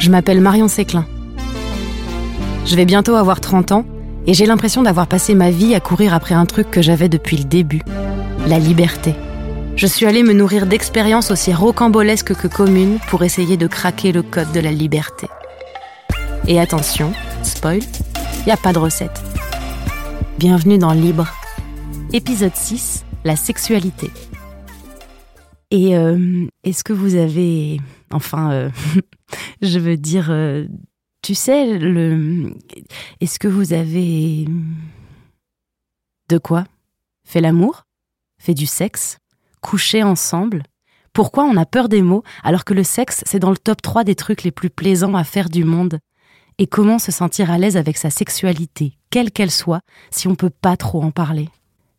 Je m'appelle Marion Séclin. Je vais bientôt avoir 30 ans et j'ai l'impression d'avoir passé ma vie à courir après un truc que j'avais depuis le début, la liberté. Je suis allée me nourrir d'expériences aussi rocambolesques que communes pour essayer de craquer le code de la liberté. Et attention, spoil, il a pas de recette. Bienvenue dans Libre. Épisode 6, la sexualité. Et euh, est-ce que vous avez... Enfin, euh, je veux dire... euh, tu sais, le... Est-ce que vous avez... De quoi? Fait l'amour? Fait du sexe? Couché ensemble? Pourquoi on a peur des mots alors que le sexe, c'est dans le top 3 des trucs les plus plaisants à faire du monde? Et comment se sentir à l'aise avec sa sexualité, quelle qu'elle soit, si on peut pas trop en parler?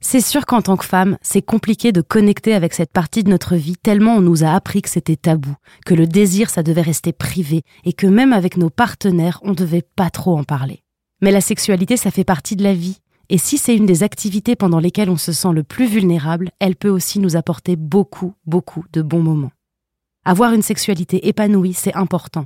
C'est sûr qu'en tant que femme, c'est compliqué de connecter avec cette partie de notre vie tellement on nous a appris que c'était tabou, que le désir ça devait rester privé et que même avec nos partenaires, on devait pas trop en parler. Mais la sexualité, ça fait partie de la vie. Et si c'est une des activités pendant lesquelles on se sent le plus vulnérable, elle peut aussi nous apporter beaucoup, beaucoup de bons moments. Avoir une sexualité épanouie, c'est important.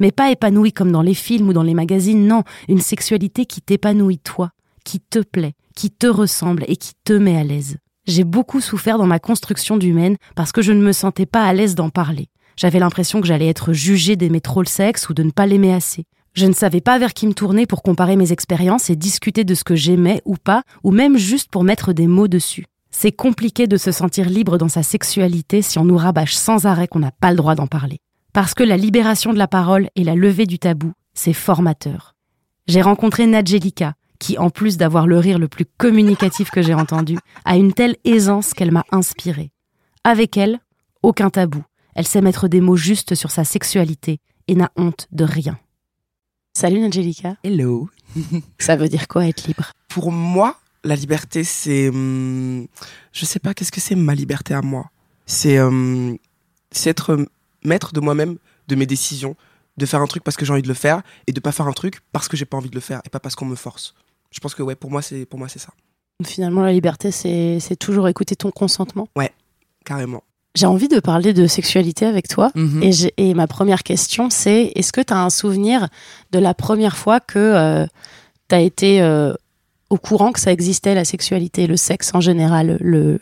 Mais pas épanouie comme dans les films ou dans les magazines, non, une sexualité qui t'épanouit toi, qui te plaît, qui te ressemble et qui te met à l'aise. J'ai beaucoup souffert dans ma construction d'humaine parce que je ne me sentais pas à l'aise d'en parler. J'avais l'impression que j'allais être jugée d'aimer trop le sexe ou de ne pas l'aimer assez. Je ne savais pas vers qui me tourner pour comparer mes expériences et discuter de ce que j'aimais ou pas, ou même juste pour mettre des mots dessus. C'est compliqué de se sentir libre dans sa sexualité si on nous rabâche sans arrêt qu'on n'a pas le droit d'en parler. Parce que la libération de la parole et la levée du tabou, c'est formateur. J'ai rencontré Nadjelika, qui, en plus d'avoir le rire le plus communicatif que j'ai entendu, a une telle aisance qu'elle m'a inspirée. Avec elle, aucun tabou. Elle sait mettre des mots justes sur sa sexualité et n'a honte de rien. Salut Angelica. Hello. Ça veut dire quoi être libre? Pour moi, la liberté, c'est. hum, je sais pas, qu'est-ce que c'est ma liberté à moi? C'est hum, c'est être maître de moi-même, de mes décisions, de faire un truc parce que j'ai envie de le faire et de pas faire un truc parce que j'ai pas envie de le faire et pas parce qu'on me force. Je pense que ouais, pour moi, c'est pour moi c'est ça, Finalement, la liberté, c'est c'est toujours écouter ton consentement. carrément. J'ai envie de parler de sexualité avec toi. Mhm. Et, ma première question, c'est est-ce que tu as un souvenir de la première fois que tu as été euh, au courant que ça existait, la sexualité, le sexe en général le...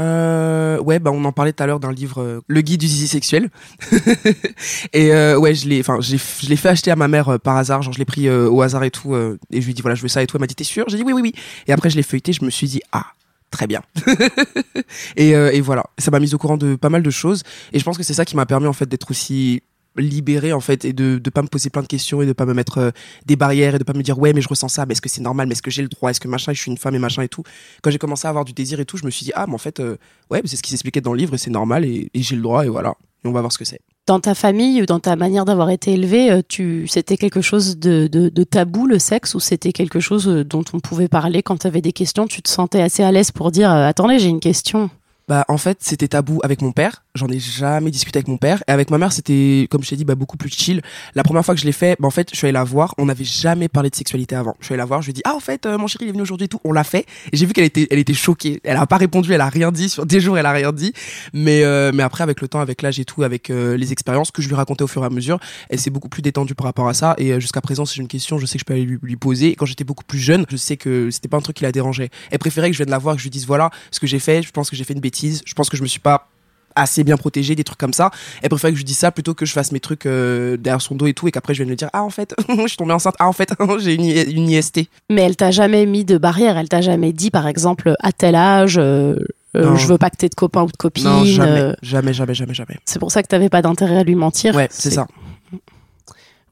Euh, ouais, bah on en parlait tout à l'heure d'un livre, euh, Le guide du zizi sexuel. et euh, ouais, je l'ai, enfin, je l'ai fait acheter à ma mère euh, par hasard, genre je l'ai pris euh, au hasard et tout, et je lui dit voilà, je veux ça et tout. Elle m'a dit t'es sûr? J'ai dit oui, oui, oui. Et après je l'ai feuilleté, je me suis dit ah, très bien. et, et voilà, ça m'a mis au courant de pas mal de choses, et je pense que c'est ça qui m'a permis en fait d'être aussi libéré en fait et de de pas me poser plein de questions et de pas me mettre euh, des barrières et de pas me dire ouais mais je ressens ça mais est-ce que c'est normal mais est-ce que j'ai le droit est-ce que machin je suis une femme et machin et tout. Quand j'ai commencé à avoir du désir et tout je me suis dit ah mais en fait euh, ouais c'est ce qui s'expliquait dans le livre et c'est normal et, j'ai le droit et voilà. Et on va voir ce que c'est. Dans ta famille ou dans ta manière d'avoir été élevé, euh, tu... c'était quelque chose de, de, de tabou, le sexe, ou c'était quelque chose dont on pouvait parler quand tu avais des questions? Tu te sentais assez à l'aise pour dire Attendez, j'ai une question. Bah en fait c'était tabou avec mon père. J'en ai jamais discuté avec mon père. Et avec ma mère c'était comme je t'ai dit bah beaucoup plus chill. La première fois que je l'ai fait bah en fait je suis allé la voir. On n'avait jamais parlé de sexualité avant. Je suis allé la voir. Je lui ai dit ah en fait euh, mon chéri il est venu aujourd'hui et tout on l'a fait. Et j'ai vu qu'elle était elle était choquée. Elle a pas répondu elle a rien dit. Sur des jours elle a rien dit. Mais euh, mais après avec le temps avec l'âge et tout avec euh, les expériences que je lui racontais au fur et à mesure elle s'est beaucoup plus détendue par rapport à ça. Et euh, jusqu'à présent j'ai une question je sais que je peux aller lui, poser. Quand j'étais beaucoup plus jeune je sais que c'était pas un truc qui la dérangeait. Elle préférait que je vienne la voir que je lui dise voilà ce que j'ai fait. Je pense que j'ai fait une bêtise je pense que je me suis pas assez bien protégé des trucs comme ça. Elle préférait que je dise ça plutôt que je fasse mes trucs euh, derrière son dos et tout et qu'après je vienne lui dire ah en fait je suis tombée enceinte. Ah en fait j'ai une, une IST Mais elle t'a jamais mis de barrière, elle t'a jamais dit, par exemple, à tel âge, euh, euh, je veux pas que t'aies de copain ou de copine. non jamais. jamais jamais jamais jamais. C'est pour ça que t'avais pas d'intérêt à lui mentir. ouais c'est ça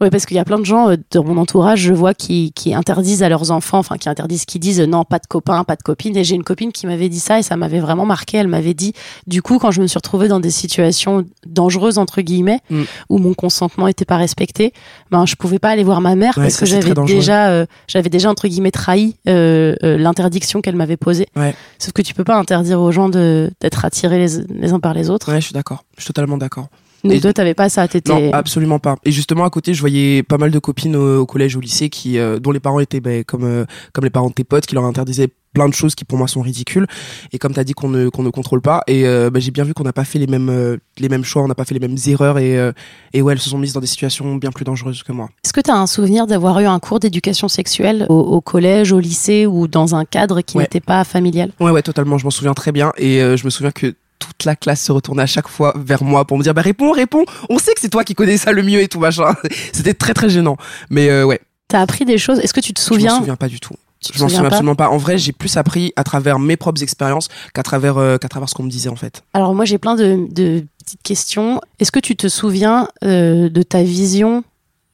Oui, parce qu'il y a plein de gens euh, dans mon entourage, je vois, qui, qui interdisent à leurs enfants, enfin, qui interdisent, qui disent euh, non, pas de copain, pas de copine. Et j'ai une copine qui m'avait dit ça et ça m'avait vraiment marqué. Elle m'avait dit, du coup, quand je me suis retrouvée dans des situations dangereuses, entre guillemets, Mm. où mon consentement était pas respecté, ben, je pouvais pas aller voir ma mère Ouais, parce que j'avais déjà, euh, j'avais déjà, entre guillemets, trahi euh, euh, l'interdiction qu'elle m'avait posée. Ouais. Sauf que tu peux pas interdire aux gens de, d'être attirés les, les uns par les autres. ouais je suis d'accord je suis totalement d'accord Nous Et- deux, t'avais pas ça, t'étais. Non, absolument pas. Et justement, à côté, je voyais pas mal de copines au, au collège, au lycée, qui, euh, dont les parents étaient ben, comme, euh, comme les parents de tes potes, qui leur interdisaient plein de choses qui pour moi sont ridicules et comme tu as dit qu'on ne qu'on ne contrôle pas et euh, bah, j'ai bien vu qu'on n'a pas fait les mêmes euh, les mêmes choix on n'a pas fait les mêmes erreurs et euh, et ouais elles se sont mises dans des situations bien plus dangereuses que moi est-ce que tu as un souvenir d'avoir eu un cours d'éducation sexuelle au, collège au lycée ou dans un cadre qui n'était pas familial? Ouais ouais totalement je m'en souviens très bien et je me souviens que toute la classe se retournait à chaque fois vers moi pour me dire bah réponds réponds. On sait que c'est toi qui connais ça le mieux et tout machin. C'était très très gênant. Mais ouais. T'as appris des choses? Est-ce que tu te souviens Je me souviens? pas du tout. je m'en souviens absolument pas. En vrai, j'ai plus appris à travers mes propres expériences qu'à travers euh, qu'à travers ce qu'on me disait en fait. Alors moi, j'ai plein de, de, petites questions. Est-ce que tu te souviens euh, de ta vision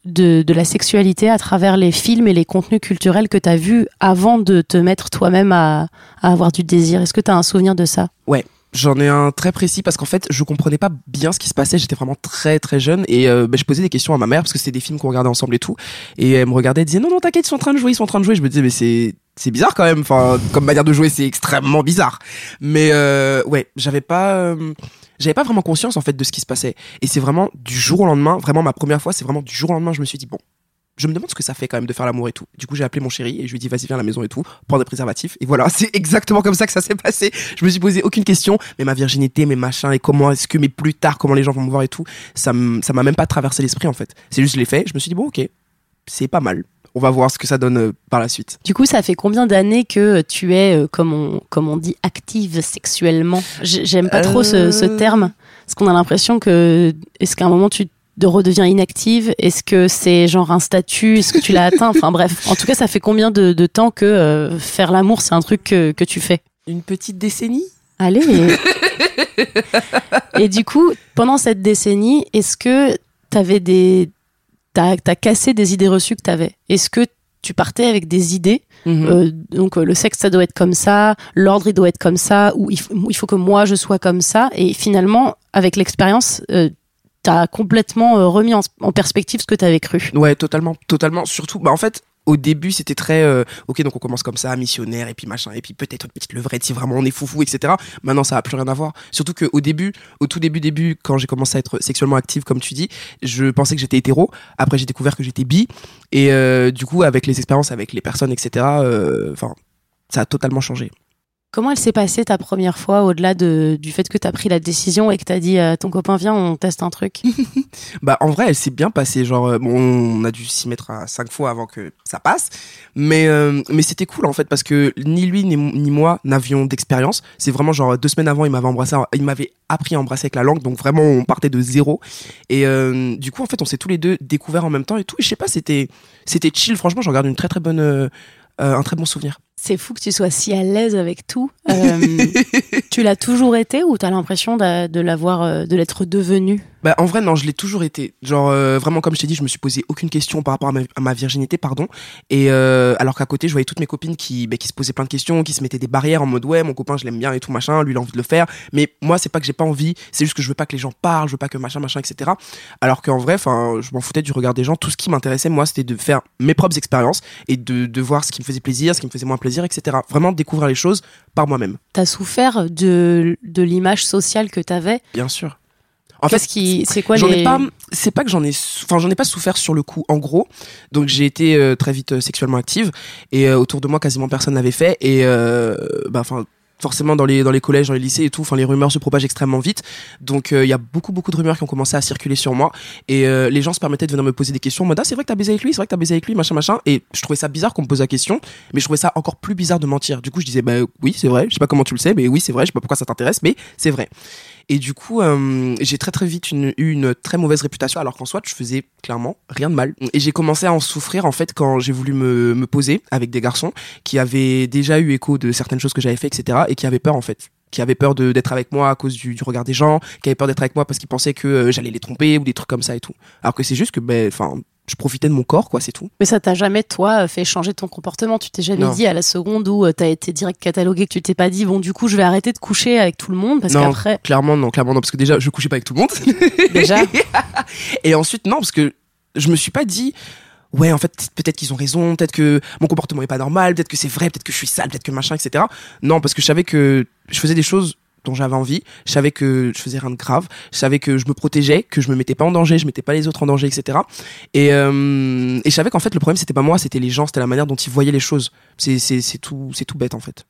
de, de, la sexualité à travers les films et les contenus culturels que tu as vus avant de te mettre toi-même à, à avoir du désir? Est-ce que tu as un souvenir de ça? Ouais, J'en ai un très précis parce qu'en fait, je comprenais pas bien ce qui se passait. J'étais vraiment très très jeune et euh, bah, je posais des questions à ma mère parce que c'était des films qu'on regardait ensemble et tout. Et elle me regardait, et disait non non t'inquiète, ils sont en train de jouer, ils sont en train de jouer. Je me disais mais c'est c'est bizarre quand même. Enfin, comme manière de jouer, c'est extrêmement bizarre. Mais euh, ouais, j'avais pas euh, j'avais pas vraiment conscience en fait de ce qui se passait. Et c'est vraiment du jour au lendemain, vraiment ma première fois, c'est vraiment du jour au lendemain, je me suis dit bon, je me demande ce que ça fait quand même de faire l'amour et tout. Du coup, j'ai appelé mon chéri et je lui ai dit vas-y viens à la maison et tout, prends des préservatifs. Et voilà, c'est exactement comme ça que ça s'est passé. Je me suis posé aucune question, mais ma virginité, mes machins et comment est-ce que, mais plus tard, comment les gens vont me voir et tout, ça m'a même pas traversé l'esprit en fait. C'est juste je l'ai fait, je me suis dit bon ok, c'est pas mal. On va voir ce que ça donne euh, par la suite. Du coup, ça fait combien d'années que tu es, euh, comme on, comme on dit, active sexuellement? J'aime pas trop ce, ce euh. terme, parce qu'on a l'impression que, est-ce qu'à un moment tu de redevient inactive? Est-ce que c'est genre un statut? Est-ce que tu l'as atteint? Enfin bref, en tout cas, ça fait combien de, temps que euh, faire l'amour, c'est un truc que, tu fais? Une petite décennie. Allez. Et du coup, pendant cette décennie, est-ce que t'avais des... T'as as cassé des idées reçues que t'avais? Est-ce que tu partais avec des idées? Mhm. Euh, donc le sexe ça doit être comme ça, l'ordre il doit être comme ça, ou il, faut que moi je sois comme ça. Et finalement, avec l'expérience, euh, t'as complètement euh, remis en, perspective ce que t'avais cru. Ouais, totalement, totalement. Surtout, bah en fait, au début, c'était très euh, ok, donc on commence comme ça, missionnaire, et puis machin, et puis peut-être une petite levrette si vraiment on est foufou, etc. Maintenant, ça a plus rien à voir. Surtout qu'au début, au tout début, début, quand j'ai commencé à être sexuellement active, comme tu dis, je pensais que j'étais hétéro. Après, j'ai découvert que j'étais bi, et euh, du coup, avec les expériences, avec les personnes, etc. Enfin, ça a totalement changé. Comment elle s'est passée ta première fois au-delà de, du fait que tu as pris la décision et que tu as dit euh, ton copain viens on teste un truc? Bah en vrai elle s'est bien passée genre euh, bon on a dû s'y mettre à cinq fois avant que ça passe. Mais euh, mais c'était cool en fait parce que ni lui ni, ni moi n'avions d'expérience. C'est vraiment genre deux semaines avant il m'avait embrassé il m'avait appris à embrasser avec la langue. Donc vraiment on partait de zéro. Et du coup en fait on s'est tous les deux découverts en même temps et tout. Et je sais pas c'était c'était chill. Franchement j'en garde une très très bonne un très bon souvenir c'est fou que tu sois si à l'aise avec tout. Euh, tu l'as toujours été ou tu as l'impression de, l'avoir, euh, de l'être devenu bah, en vrai, non, je l'ai toujours été. Genre, euh, vraiment, comme je t'ai dit, je me suis posé aucune question par rapport à ma, virginité, pardon. Et alors qu'à côté, je voyais toutes mes copines qui, bah, qui se posaient plein de questions, qui se mettaient des barrières en mode ouais, mon copain, je l'aime bien et tout machin, lui il a envie de le faire. Mais moi, c'est pas que j'ai pas envie, c'est juste que je veux pas que les gens parlent, je veux pas que machin, machin, etc. Alors qu'en vrai, enfin, je m'en foutais du regard des gens. Tout ce qui m'intéressait, moi, c'était de faire mes propres expériences et de, de voir ce qui me faisait plaisir, ce qui me faisait moins plaisir, etc. Vraiment découvrir les choses par moi-même. T'as souffert de, de l'image sociale que t'avais Bien sûr. En fait, c'est quoi j'en ai pas, c'est pas que j'en ai, enfin j'en ai pas souffert sur le coup. En gros, donc j'ai été euh, très vite euh, sexuellement active et euh, autour de moi quasiment personne l'avait fait et bah enfin forcément dans les dans les collèges, dans les lycées et tout, enfin les rumeurs se propagent extrêmement vite. Donc il y a beaucoup beaucoup de rumeurs qui ont commencé à circuler sur moi et les gens se permettaient de venir me poser des questions en mode ah c'est vrai que t'as baisé avec lui, c'est vrai que t'as baisé avec lui, machin machin. Et je trouvais ça bizarre qu'on me pose la question, mais je trouvais ça encore plus bizarre de mentir. Du coup je disais bah oui c'est vrai, je sais pas comment tu le sais, mais oui c'est vrai, je sais pas pourquoi ça t'intéresse, mais c'est vrai. Et du coup, euh, j'ai très très vite eu une très mauvaise réputation, alors qu'en soit, je faisais clairement rien de mal. Et j'ai commencé à en souffrir en fait quand j'ai voulu me, poser avec des garçons qui avaient déjà eu écho de certaines choses que j'avais fait, etc. Et qui avaient peur en fait qui avaient peur d'être avec moi à cause du, du, regard des gens, qui avaient peur d'être avec moi parce qu'ils pensaient que euh, j'allais les tromper ou des trucs comme ça et tout. Alors que c'est juste que, ben, enfin, je profitais de mon corps, quoi, c'est tout. Mais ça t'a jamais, toi, fait changer ton comportement? Tu t'es jamais dit à la seconde où euh, t'as été direct catalogué que tu t'es pas dit, bon, du coup, je vais arrêter de coucher avec tout le monde parce qu'après. Clairement, non, clairement, non, parce que déjà, je couchais pas avec tout le monde. Déjà. Et ensuite, non, parce que je me suis pas dit, ouais, en fait, peut-être qu'ils ont raison, peut-être que mon comportement est pas normal, peut-être que c'est vrai, peut-être que je suis sale, peut-être que machin, etc. Non, parce que je savais que je faisais des choses dont j'avais envie. Je savais que je faisais rien de grave. Je savais que je me protégeais, que je me mettais pas en danger, je mettais pas les autres en danger, etc. Et, euh, et je savais qu'en fait le problème c'était pas moi, c'était les gens, c'était la manière dont ils voyaient les choses. C'est c'est c'est tout c'est tout bête en fait.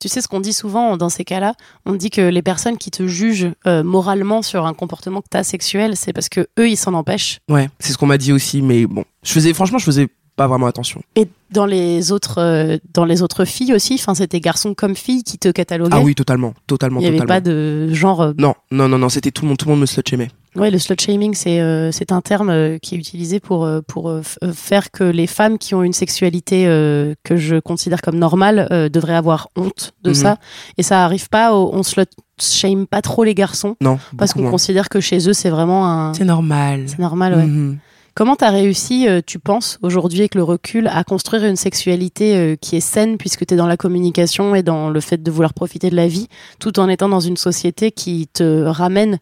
Tu sais ce qu'on dit souvent dans ces cas-là? On dit que les personnes qui te jugent euh, moralement sur un comportement que tu as sexuel, c'est parce que eux ils s'en empêchent. Ouais, c'est ce qu'on m'a dit aussi, mais bon, je faisais franchement je faisais pas vraiment attention. Et dans les autres, euh, dans les autres filles aussi, enfin c'était garçons comme filles qui te cataloguaient. Ah oui, totalement, totalement, Il n'y avait totalement. pas de genre. euh, Non, non, non, non, c'était tout le monde, tout le monde me slut shamait. Ouais, le slut shaming, c'est euh, c'est un terme euh, qui est utilisé pour euh, pour faire que les femmes qui ont une sexualité euh, que je considère comme normale euh, devraient avoir honte de Mhm. ça. Et ça arrive pas. au- on slut shame pas trop les garçons Non, parce qu'on considère que chez eux c'est vraiment un. C'est normal. C'est normal, ouais. Mhm. Comment t'as réussi, euh, tu penses, aujourd'hui avec le recul, à construire une sexualité euh, qui est saine puisque t'es dans la communication et dans le fait de vouloir profiter de la vie, tout en étant dans une société qui te ramène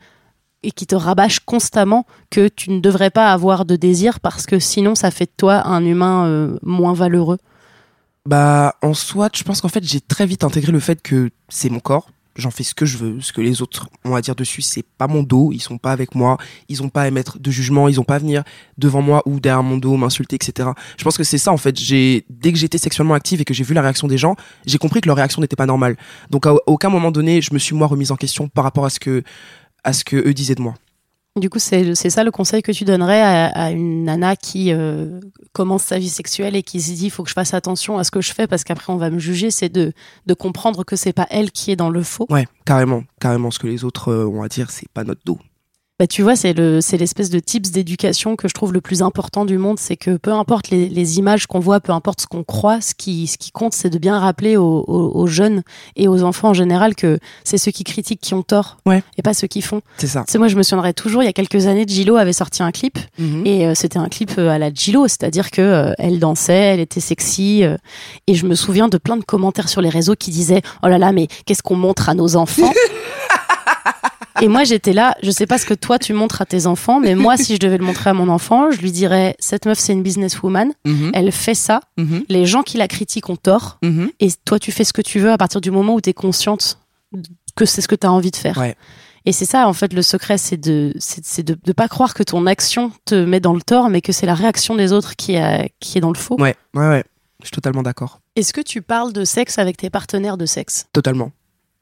et qui te rabâche constamment que tu ne devrais pas avoir de désir parce que sinon ça fait de toi un humain euh, moins valeureux? Bah, en soi, je pense qu'en fait, j'ai très vite intégré le fait que c'est mon corps. J'en fais ce que je veux, ce que les autres ont à dire dessus, c'est pas mon dos, ils sont pas avec moi, ils ont pas à émettre de jugement, ils ont pas à venir devant moi ou derrière mon dos m'insulter, etc. Je pense que c'est ça en fait. Dès que j'étais sexuellement active et que j'ai vu la réaction des gens, j'ai compris que leur réaction n'était pas normale. Donc à aucun moment donné, je me suis moi remise en question par rapport à ce que à ce que eux disaient de moi. Du coup, c'est ça le conseil que tu donnerais à, à une nana qui euh, commence sa vie sexuelle et qui se dit il faut que je fasse attention à ce que je fais parce qu'après on va me juger, c'est de, de comprendre que c'est pas elle qui est dans le faux. Ouais, carrément, carrément. Ce que les autres euh, ont à dire, c'est pas notre dos. Bah, tu vois, c'est le, c'est l'espèce de tips d'éducation que je trouve le plus important du monde, c'est que peu importe les, les images qu'on voit, peu importe ce qu'on croit, ce qui, ce qui compte, c'est de bien rappeler aux, aux- aux jeunes et aux enfants en général que c'est ceux qui critiquent qui ont tort Ouais. et pas ceux qui font. C'est ça. Sais, moi, je me souviendrai toujours, il y a quelques années, Gillo avait sorti un clip Mhm. et euh, c'était un clip euh, à la Gillo, c'est-à-dire que euh, elle dansait, elle était sexy euh, et je me souviens de plein de commentaires sur les réseaux qui disaient "Oh là là, mais qu'est-ce qu'on montre à nos enfants? Et moi j'étais là, je sais pas ce que toi tu montres à tes enfants, mais moi si je devais le montrer à mon enfant, je lui dirais cette meuf c'est une businesswoman, Mhm. elle fait ça, Mhm. les gens qui la critiquent ont tort Mhm. et toi tu fais ce que tu veux à partir du moment où tu es consciente que c'est ce que tu as envie de faire. Ouais. Et c'est ça, en fait, le secret, c'est de, c'est, de, de pas croire que ton action te met dans le tort, mais que c'est la réaction des autres qui, a, qui est dans le faux. Ouais, ouais, ouais. Je suis totalement d'accord. Est-ce que tu parles de sexe avec tes partenaires de sexe? Totalement.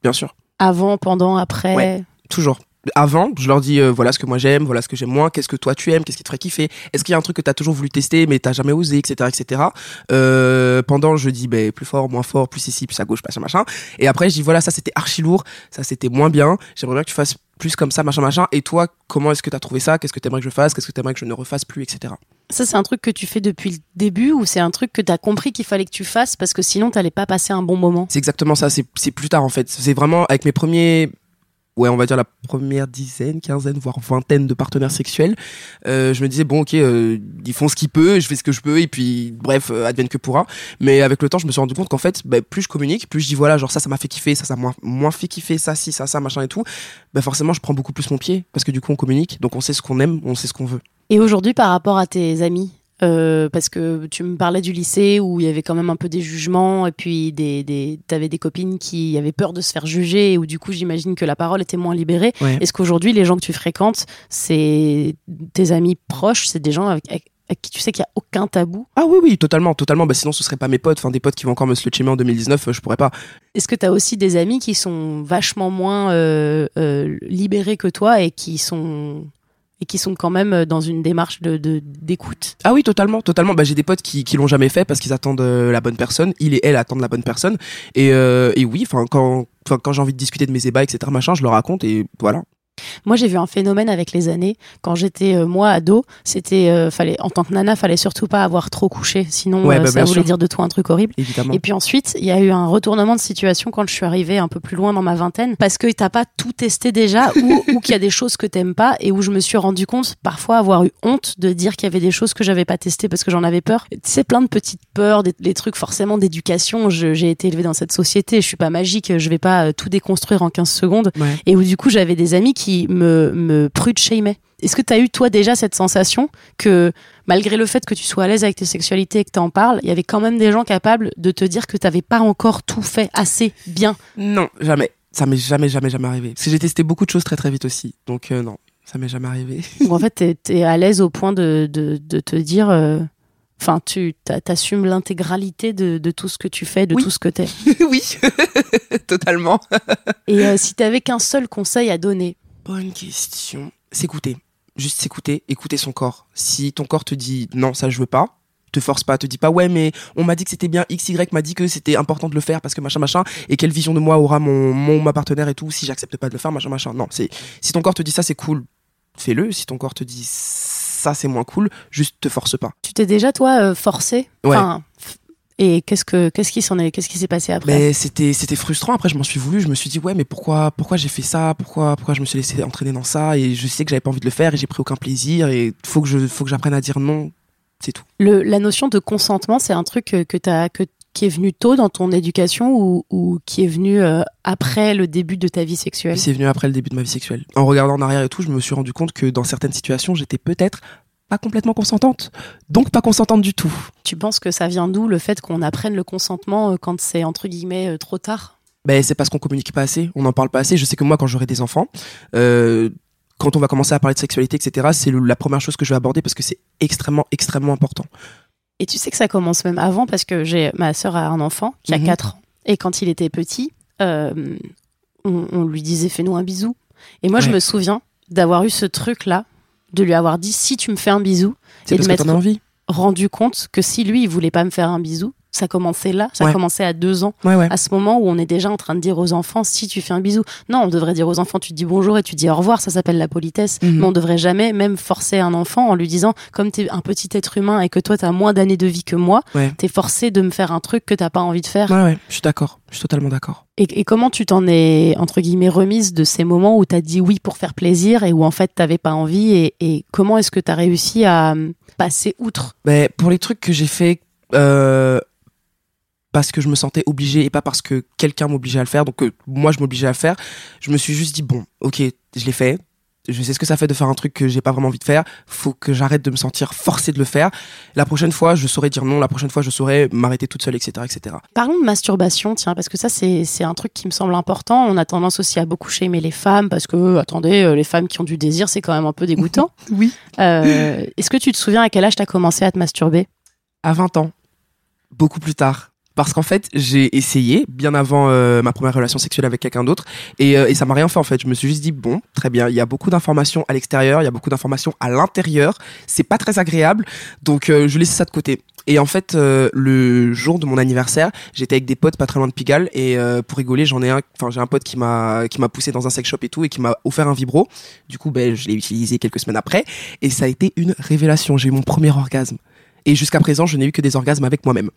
Bien sûr. Avant, pendant, après? Ouais. Toujours. Avant, je leur dis euh, voilà ce que moi j'aime, voilà ce que j'aime moins, qu'est-ce que toi tu aimes, qu'est-ce qui te ferait kiffer, est-ce qu'il y a un truc que t'as toujours voulu tester mais t'as jamais osé, etc., etc. Euh, pendant, je dis ben plus fort, moins fort, plus ici, plus à gauche, machin, machin. Et après, je dis voilà ça c'était archi lourd, ça c'était moins bien. J'aimerais bien que tu fasses plus comme ça, machin, machin. Et toi, comment est-ce que t'as trouvé ça? Qu'est-ce que t'aimerais que je fasse? Qu'est-ce que t'aimerais que je ne refasse plus, etc. Ça, c'est un truc que tu fais depuis le début ou c'est un truc que tu as compris qu'il fallait que tu fasses parce que sinon, t'allais pas passer un bon moment? C'est exactement ça. C'est c'est plus tard en fait. C'est vraiment avec mes premiers, ouais, on va dire la première dizaine, quinzaine, voire vingtaine de partenaires sexuels. Euh, je me disais bon, ok, euh, ils font ce qu'ils peuvent, je fais ce que je peux, et puis bref, euh, advienne que pourra. Mais avec le temps, je me suis rendu compte qu'en fait, bah, plus je communique, plus je dis voilà, genre ça, ça m'a fait kiffer, ça, ça m'a moins, fait kiffer, ça, si, ça, ça, machin et tout. Bah forcément, je prends beaucoup plus mon pied parce que du coup, on communique, donc on sait ce qu'on aime, on sait ce qu'on veut. Et aujourd'hui, par rapport à tes amis, euh, parce que tu me parlais du lycée où il y avait quand même un peu des jugements et puis des, des, t'avais des copines qui avaient peur de se faire juger et où du coup j'imagine que la parole était moins libérée. Ouais. Est-ce qu'aujourd'hui les gens que tu fréquentes, c'est tes amis proches, c'est des gens avec, avec- tu sais qu'il n'y a aucun tabou? Ah oui, oui, totalement, totalement. Bah sinon, ce serait pas mes potes, enfin des potes qui vont encore me slutchamer en 2019, euh, je pourrais pas. Est-ce que tu as aussi des amis qui sont vachement moins euh, euh, libérés que toi et qui sont et qui sont quand même dans une démarche de d'écoute Ah oui, totalement, totalement. Bah, j'ai des potes qui, qui l'ont jamais fait parce qu'ils attendent euh, la bonne personne. Il et elle attendent la bonne personne. Et, euh, et oui, enfin, quand, quand j'ai envie de discuter de mes ébats, etc., machin, je leur raconte et voilà. Moi, j'ai vu un phénomène avec les années. Quand j'étais euh, moi ado, c'était euh, fallait en tant que nana, fallait surtout pas avoir trop couché, sinon Ouais, euh, bah, ça voulait sûr. dire de toi un truc horrible. Évidemment. Et puis ensuite, il y a eu un retournement de situation quand je suis arrivée un peu plus loin dans ma vingtaine, parce que t'as pas tout testé déjà, ou, ou qu'il y a des choses que t'aimes pas, et où je me suis rendu compte parfois avoir eu honte de dire qu'il y avait des choses que j'avais pas testées parce que j'en avais peur. C'est plein de petites peurs, des, des trucs forcément d'éducation. J'ai été élevée dans cette société, je suis pas magique, je vais pas tout déconstruire en 15 secondes Ouais. et où du coup j'avais des amis qui me, me prude. Est-ce que tu as eu toi déjà cette sensation que malgré le fait que tu sois à l'aise avec tes sexualités et que tu en parles, il y avait quand même des gens capables de te dire que tu n'avais pas encore tout fait assez bien? Non, jamais. Ça m'est jamais, jamais, jamais arrivé. Parce que j'ai testé beaucoup de choses très, très vite aussi. Donc, euh, non, ça m'est jamais arrivé. En fait, t'es es à l'aise au point de, de, de te dire. euh, Enfin, tu t'assumes l'intégralité de, de tout ce que tu fais, de Oui. tout ce que t'es. oui, totalement. Et euh, si t'avais qu'un seul conseil à donner, Bonne question. S'écouter. Juste s'écouter, écouter son corps. Si ton corps te dit non, ça je veux pas, te force pas, te dis pas ouais mais on m'a dit que c'était bien, XY m'a dit que c'était important de le faire parce que machin machin et quelle vision de moi aura mon, mon ma partenaire et tout si j'accepte pas de le faire machin machin. Non, c'est si ton corps te dit ça c'est cool, fais-le. Si ton corps te dit ça c'est moins cool, juste te force pas. tu t'es déjà toi euh, forcé? Ouais. Enfin, Et qu'est-ce que qu'est-ce qui s'en est Qu'est-ce qui s'est passé après Mais c'était c'était frustrant. Après, je m'en suis voulu. Je me suis dit ouais, mais pourquoi pourquoi j'ai fait ça? Pourquoi pourquoi je me suis laissé entraîner dans ça? Et je sais que j'avais pas envie de le faire et j'ai pris aucun plaisir. Et faut que je faut que j'apprenne à dire non. C'est tout. Le, la notion de consentement, c'est un truc que, que t'as que qui est venu tôt dans ton éducation ou, ou qui est venu euh, après le début de ta vie sexuelle? C'est venu après le début de ma vie sexuelle. En regardant en arrière et tout, je me suis rendu compte que dans certaines situations, j'étais peut-être pas complètement consentante. Donc pas consentante du tout. Tu penses que ça vient d'où le fait qu'on apprenne le consentement euh, quand c'est entre guillemets euh, trop tard? Ben c'est parce qu'on communique pas assez, on n'en parle pas assez. Je sais que moi, quand j'aurai des enfants, euh, quand on va commencer à parler de sexualité, etc., c'est la première chose que je vais aborder parce que c'est extrêmement, extrêmement important. Et tu sais que ça commence même avant parce que j'ai ma sœur a un enfant qui a Mhm. 4 ans et quand il était petit, euh, on, on lui disait fais-nous un bisou. Et moi je me souviens d'avoir eu ce truc là, de lui avoir dit si tu me fais un bisou, C'est Et de parce que mettre- t'en as envie. rendu compte que si lui il voulait pas me faire un bisou, ça commençait là, ça Ouais. commençait à deux ans. Ouais, ouais. à ce moment où on est déjà en train de dire aux enfants si tu fais un bisou. Non, on devrait dire aux enfants tu te dis bonjour et tu dis au revoir, ça s'appelle la politesse. Mhm. Mais on devrait jamais même forcer un enfant en lui disant comme tu es un petit être humain et que toi tu as moins d'années de vie que moi, Ouais. tu es forcé de me faire un truc que t'as pas envie de faire. Ouais, ouais. Je suis d'accord. Je suis totalement d'accord. Et, et comment tu t'en es entre guillemets remise de ces moments où tu as dit oui pour faire plaisir et où en fait t'avais pas envie et, et comment est-ce que tu as réussi à euh, passer outre? Ben, pour les trucs que j'ai fait euh, parce que je me sentais obligé et pas parce que quelqu'un m'obligeait à le faire, donc euh, moi je m'obligeais à le faire, je me suis juste dit bon, ok, je l'ai fait. Je sais ce que ça fait de faire un truc que j'ai pas vraiment envie de faire. Faut que j'arrête de me sentir forcé de le faire. La prochaine fois, je saurais dire non. La prochaine fois, je saurais m'arrêter toute seule, etc., etc. Parlons de masturbation, tiens, parce que ça, c'est un truc qui me semble important. On a tendance aussi à beaucoup shamer les femmes, parce que, attendez, euh, les femmes qui ont du désir, c'est quand même un peu dégoûtant. Oui. Euh, Est-ce que tu te souviens à quel âge tu as commencé à te masturber? À 20 ans, beaucoup plus tard. Parce qu'en fait, j'ai essayé bien avant euh, ma première relation sexuelle avec quelqu'un d'autre et, euh, et ça m'a rien fait en fait. Je me suis juste dit bon, très bien, il y a beaucoup d'informations à l'extérieur, il y a beaucoup d'informations à l'intérieur, c'est pas très agréable, donc euh, je laissais ça de côté. Et en fait, le jour de mon anniversaire, j'étais avec des potes pas très loin de Pigalle et pour rigoler, j'en ai un, enfin j'ai un pote qui m'a qui m'a poussé dans un sex shop et tout et qui m'a offert un vibro. Du coup, ben je l'ai utilisé quelques semaines après et ça a été une révélation. J'ai eu mon premier orgasme et jusqu'à présent, je n'ai eu que des orgasmes avec moi-même.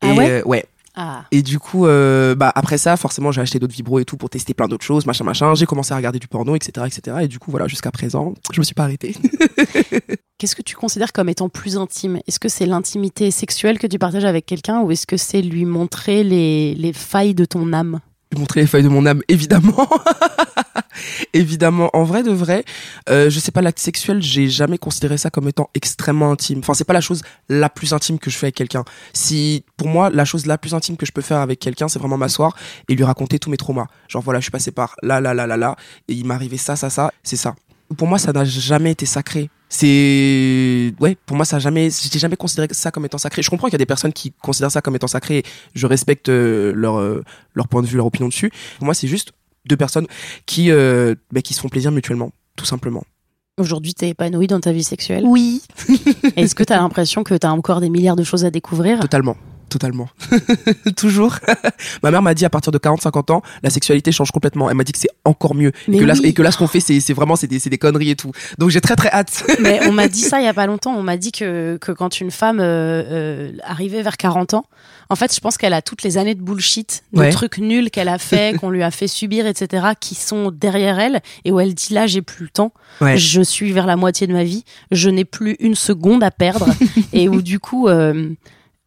Ah Et, ouais euh, ouais. Ah, Et du coup, euh, bah après ça, forcément, j'ai acheté d'autres vibros et tout pour tester plein d'autres choses, machin, machin. J'ai commencé à regarder du porno, etc., etc. Et du coup, voilà, jusqu'à présent, je me suis pas arrêté. Qu'est-ce que tu considères comme étant plus intime? Est-ce que c'est l'intimité sexuelle que tu partages avec quelqu'un ou est-ce que c'est lui montrer les, les failles de ton âme? Montrer les feuilles de mon âme, évidemment. évidemment, en vrai de vrai, euh, je sais pas, l'acte sexuel, j'ai jamais considéré ça comme étant extrêmement intime. Enfin, c'est pas la chose la plus intime que je fais avec quelqu'un. Si, pour moi, la chose la plus intime que je peux faire avec quelqu'un, c'est vraiment m'asseoir et lui raconter tous mes traumas. Genre, voilà, je suis passé par là, là, là, là, là, et il m'est arrivé ça, ça, ça, c'est ça. Pour moi, ça n'a jamais été sacré. C'est, ouais, pour moi, ça a jamais, j'ai jamais considéré ça comme étant sacré. Je comprends qu'il y a des personnes qui considèrent ça comme étant sacré. Je respecte euh, leur, euh, leur point de vue, leur opinion dessus. Pour moi, c'est juste deux personnes qui, euh, bah, qui se font plaisir mutuellement, tout simplement. Aujourd'hui, t'es épanoui dans ta vie sexuelle? Oui. Est-ce que t'as l'impression que t'as encore des milliards de choses à découvrir? Totalement. Totalement. Toujours. Ma mère m'a dit à partir de 40-50 ans, la sexualité change complètement. Elle m'a dit que c'est encore mieux. Mais et, que là, oui. et que là, ce qu'on fait, c'est vraiment c'est des, conneries et tout. Donc j'ai très très hâte. Mais on m'a dit ça il y a pas longtemps. On m'a dit que, que quand une femme euh, euh, arrivait vers 40 ans, en fait, je pense qu'elle a toutes les années de bullshit, de Ouais. trucs nuls qu'elle a fait, qu'on lui a fait subir, etc., qui sont derrière elle et où elle dit là, j'ai plus le temps. Ouais. Je suis vers la moitié de ma vie. Je n'ai plus une seconde à perdre. et où du coup. euh,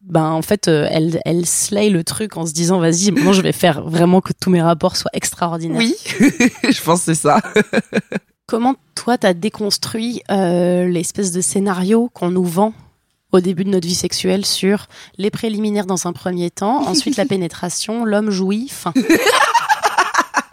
ben en fait euh, elle elle slay le truc en se disant vas-y maintenant je vais faire vraiment que tous mes rapports soient extraordinaires Oui. je pense que c'est ça. Comment toi t'as déconstruit euh, l'espèce de scénario qu'on nous vend au début de notre vie sexuelle sur les préliminaires dans un premier temps, ensuite la pénétration, l'homme jouit, fin.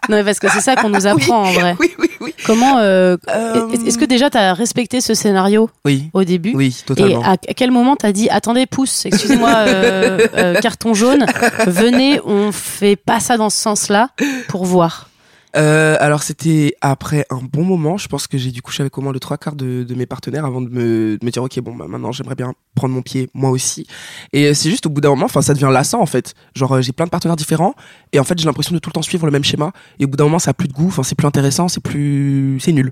Non, parce que c'est ça qu'on nous apprend en vrai. Oui, oui, oui. Comment euh, Euh, Est-ce que déjà tu as respecté ce scénario Oui, au début oui, Et totalement. à quel moment t'as dit attendez pouce, excusez-moi euh, euh, carton jaune, venez on fait pas ça dans ce sens-là pour voir? Euh, alors c'était après un bon moment. Je pense que j'ai dû coucher avec au moins le trois quarts de, mes partenaires avant de me, dire ok bon bah maintenant j'aimerais bien prendre mon pied moi aussi. Et euh, c'est juste au bout d'un moment, enfin ça devient lassant en fait. Genre euh, j'ai plein de partenaires différents et en fait j'ai l'impression de tout le temps suivre le même schéma. Et au bout d'un moment ça a plus de goût, enfin c'est plus intéressant, c'est plus c'est nul.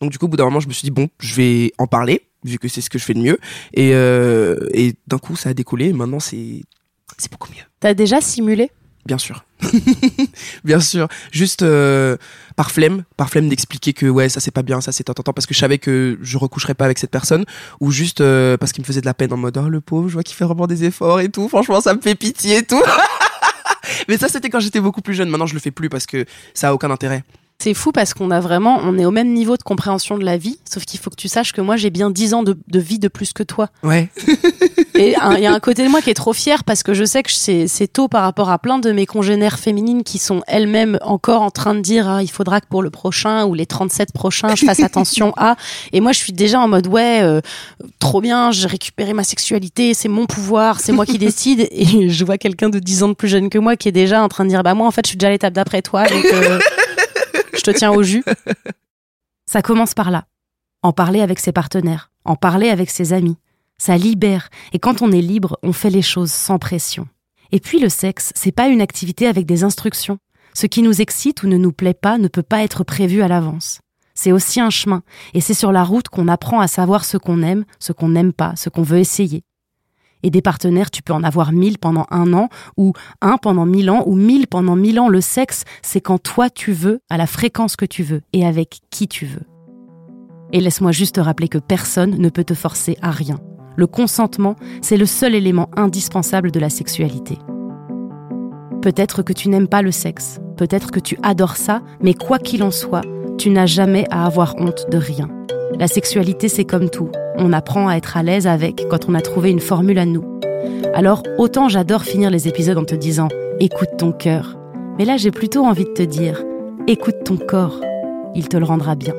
Donc du coup au bout d'un moment je me suis dit bon je vais en parler vu que c'est ce que je fais de mieux. Et et d'un coup ça a décollé. Et maintenant c'est c'est beaucoup mieux. T'as déjà simulé? Bien sûr. bien sûr. Juste euh, par flemme, par flemme d'expliquer que ouais, ça c'est pas bien, ça c'est tentant parce que je savais que je recoucherais pas avec cette personne ou juste euh, parce qu'il me faisait de la peine en mode oh le pauvre, je vois qu'il fait vraiment des efforts et tout. Franchement, ça me fait pitié et tout. Mais ça c'était quand j'étais beaucoup plus jeune. Maintenant, je le fais plus parce que ça a aucun intérêt. C'est fou parce qu'on a vraiment, on est au même niveau de compréhension de la vie, sauf qu'il faut que tu saches que moi j'ai bien 10 ans de, de vie de plus que toi. Ouais. Et il y a un côté de moi qui est trop fier parce que je sais que c'est tôt par rapport à plein de mes congénères féminines qui sont elles-mêmes encore en train de dire ah, il faudra que pour le prochain ou les 37 prochains je fasse attention à. Et moi je suis déjà en mode ouais euh, trop bien, j'ai récupéré ma sexualité, c'est mon pouvoir, c'est moi qui décide. Et je vois quelqu'un de 10 ans de plus jeune que moi qui est déjà en train de dire bah moi en fait je suis déjà à l'étape d'après toi donc euh, te tiens au jus. Ça commence par là. En parler avec ses partenaires, en parler avec ses amis. Ça libère, et quand on est libre, on fait les choses sans pression. Et puis le sexe, c'est pas une activité avec des instructions. Ce qui nous excite ou ne nous plaît pas ne peut pas être prévu à l'avance. C'est aussi un chemin, et c'est sur la route qu'on apprend à savoir ce qu'on aime, ce qu'on n'aime pas, ce qu'on veut essayer. Et des partenaires, tu peux en avoir mille pendant un an, ou un pendant mille ans, ou mille pendant mille ans. Le sexe, c'est quand toi tu veux, à la fréquence que tu veux, et avec qui tu veux. Et laisse-moi juste te rappeler que personne ne peut te forcer à rien. Le consentement, c'est le seul élément indispensable de la sexualité. Peut-être que tu n'aimes pas le sexe, peut-être que tu adores ça, mais quoi qu'il en soit, tu n'as jamais à avoir honte de rien. La sexualité, c'est comme tout. On apprend à être à l'aise avec quand on a trouvé une formule à nous. Alors, autant j'adore finir les épisodes en te disant écoute ton cœur. Mais là, j'ai plutôt envie de te dire écoute ton corps. Il te le rendra bien.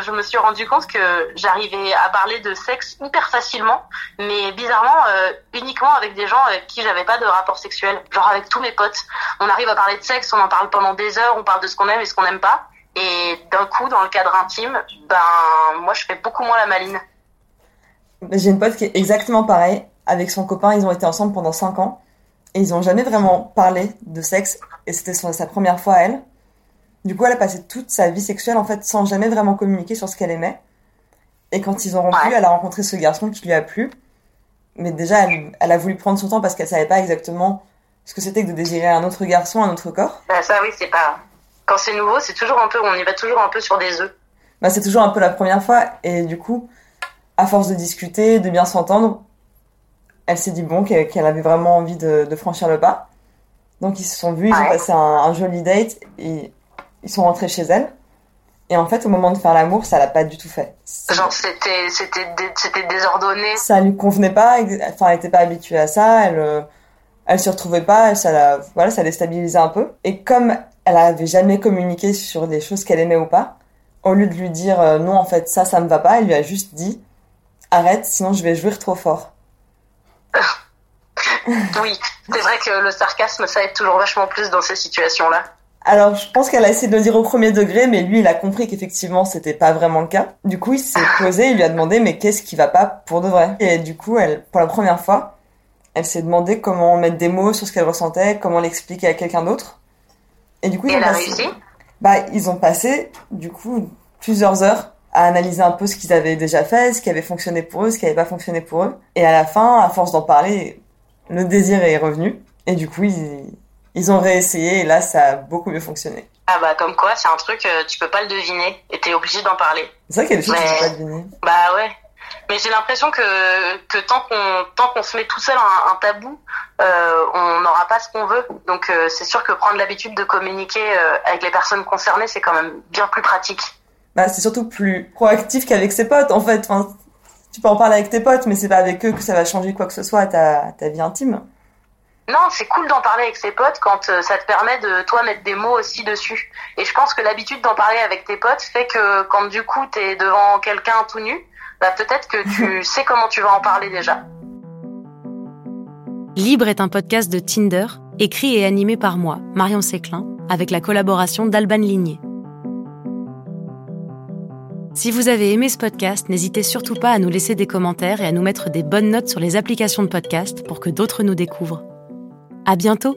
Je me suis rendu compte que j'arrivais à parler de sexe hyper facilement, mais bizarrement euh, uniquement avec des gens avec qui j'avais pas de rapport sexuel, genre avec tous mes potes. On arrive à parler de sexe, on en parle pendant des heures, on parle de ce qu'on aime et ce qu'on n'aime pas. Et d'un coup, dans le cadre intime, ben moi je fais beaucoup moins la maline. J'ai une pote qui est exactement pareil. Avec son copain, ils ont été ensemble pendant 5 ans. Et ils ont jamais vraiment parlé de sexe. Et c'était sa première fois à elle. Du coup, elle a passé toute sa vie sexuelle, en fait, sans jamais vraiment communiquer sur ce qu'elle aimait. Et quand ils ont rompu, Ouais. elle a rencontré ce garçon qui lui a plu. Mais déjà, elle, elle a voulu prendre son temps parce qu'elle savait pas exactement ce que c'était que de désirer un autre garçon, un autre corps. Ben ça oui, c'est pas. Quand c'est nouveau, c'est toujours un peu, on y va toujours un peu sur des œufs. Bah, c'est toujours un peu la première fois. Et du coup, à force de discuter, de bien s'entendre, elle s'est dit bon, qu'elle avait vraiment envie de, de franchir le pas. Donc ils se sont vus, ils ont passé un, un joli date et ils sont rentrés chez elle. Et en fait, au moment de faire l'amour, ça l'a pas du tout fait. Genre c'était c'était dé- c'était désordonné. Ça lui convenait pas, enfin, elle était pas habituée à ça, elle, euh, elle se retrouvait pas, ça la, voilà, ça déstabilisait un peu. Et comme elle avait jamais communiqué sur des choses qu'elle aimait ou pas, au lieu de lui dire euh, non, en fait, ça, ça me va pas, elle lui a juste dit arrête, sinon je vais jouir trop fort. Oui, c'est vrai que le sarcasme ça aide toujours vachement plus dans ces situations-là. Alors, je pense qu'elle a essayé de le dire au premier degré, mais lui, il a compris qu'effectivement, c'était pas vraiment le cas. Du coup, il s'est posé, il lui a demandé, mais qu'est-ce qui va pas pour de vrai? Et du coup, elle, pour la première fois, elle s'est demandé comment mettre des mots sur ce qu'elle ressentait, comment l'expliquer à quelqu'un d'autre. Et du coup, ils ont passé, bah, ils ont passé, du coup, plusieurs heures à analyser un peu ce qu'ils avaient déjà fait, ce qui avait fonctionné pour eux, ce qui avait pas fonctionné pour eux. Et à la fin, à force d'en parler, le désir est revenu. Et du coup, ils, ils ont réessayé et là, ça a beaucoup mieux fonctionné. Ah bah comme quoi, c'est un truc, euh, tu peux pas le deviner et t'es obligé d'en parler. C'est vrai qu'il y a des choses que je peux pas deviner. Bah ouais. Mais j'ai l'impression que, que tant qu'on tant qu'on se met tout seul un, un tabou, euh, on n'aura pas ce qu'on veut. Donc euh, c'est sûr que prendre l'habitude de communiquer euh, avec les personnes concernées, c'est quand même bien plus pratique. bah, c'est surtout plus proactif qu'avec ses potes, en fait. Enfin, tu peux en parler avec tes potes, mais c'est pas avec eux que ça va changer quoi que ce soit à ta, ta vie intime. Non, c'est cool d'en parler avec ses potes quand euh, ça te permet de toi mettre des mots aussi dessus. Et je pense que l'habitude d'en parler avec tes potes fait que quand du coup t'es devant quelqu'un tout nu, bah peut-être que tu sais comment tu vas en parler déjà. Libre est un podcast de Tinder, écrit et animé par moi, Marion Séclin, avec la collaboration d'Alban Ligné. Si vous avez aimé ce podcast, n'hésitez surtout pas à nous laisser des commentaires et à nous mettre des bonnes notes sur les applications de podcast pour que d'autres nous découvrent. À bientôt!